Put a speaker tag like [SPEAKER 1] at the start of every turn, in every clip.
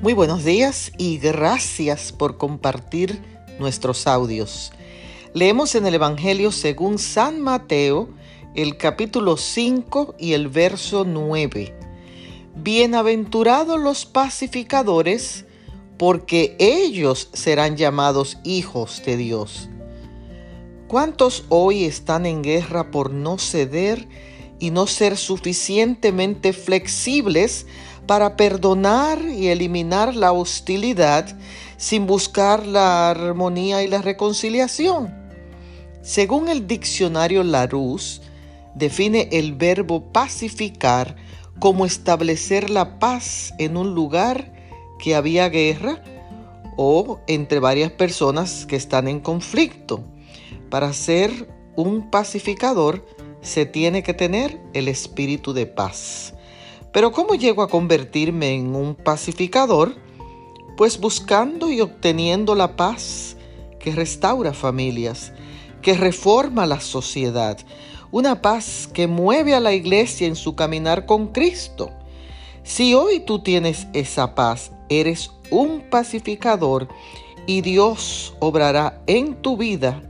[SPEAKER 1] Muy buenos días y gracias por compartir nuestros audios. Leemos en el Evangelio según San Mateo el capítulo 5 y el verso 9. Bienaventurados los pacificadores, porque ellos serán llamados hijos de Dios. ¿Cuántos hoy están en guerra por no ceder y no ser suficientemente flexibles para perdonar y eliminar la hostilidad sin buscar la armonía y la reconciliación. Según el diccionario Larousse, define el verbo pacificar como establecer la paz en un lugar que había guerra o entre varias personas que están en conflicto. Para ser un pacificador se tiene que tener el espíritu de paz. Pero ¿cómo llego a convertirme en un pacificador? Pues buscando y obteniendo la paz que restaura familias, que reforma la sociedad, una paz que mueve a la iglesia en su caminar con Cristo. Si hoy tú tienes esa paz, eres un pacificador y Dios obrará en tu vida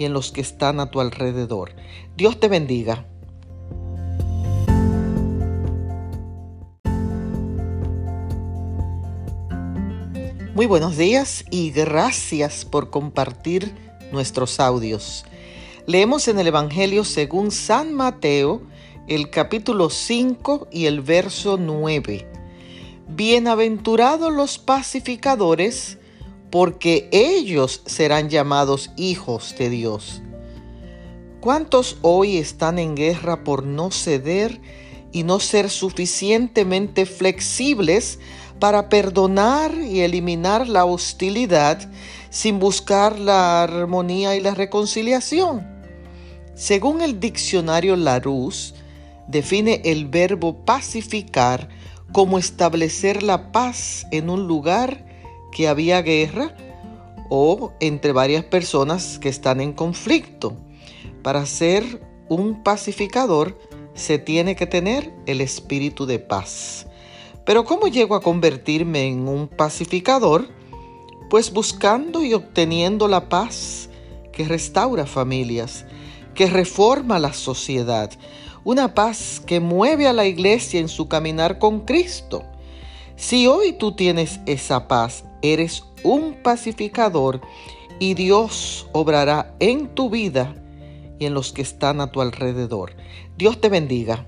[SPEAKER 1] y en los que están a tu alrededor. Dios te bendiga. Muy buenos días y gracias por compartir nuestros audios. Leemos en el Evangelio según San Mateo el capítulo 5 y el verso 9. Bienaventurados los pacificadores, porque ellos serán llamados hijos de Dios. ¿Cuántos hoy están en guerra por no ceder y no ser suficientemente flexibles para perdonar y eliminar la hostilidad sin buscar la armonía y la reconciliación? Según el diccionario Larousse, define el verbo pacificar como establecer la paz en un lugar que había guerra o entre varias personas que están en conflicto. Para ser un pacificador se tiene que tener el espíritu de paz. Pero ¿cómo llego a convertirme en un pacificador? Pues buscando y obteniendo la paz que restaura familias, que reforma la sociedad, una paz que mueve a la iglesia en su caminar con Cristo. Si hoy tú tienes esa paz, eres un pacificador y Dios obrará en tu vida y en los que están a tu alrededor. Dios te bendiga.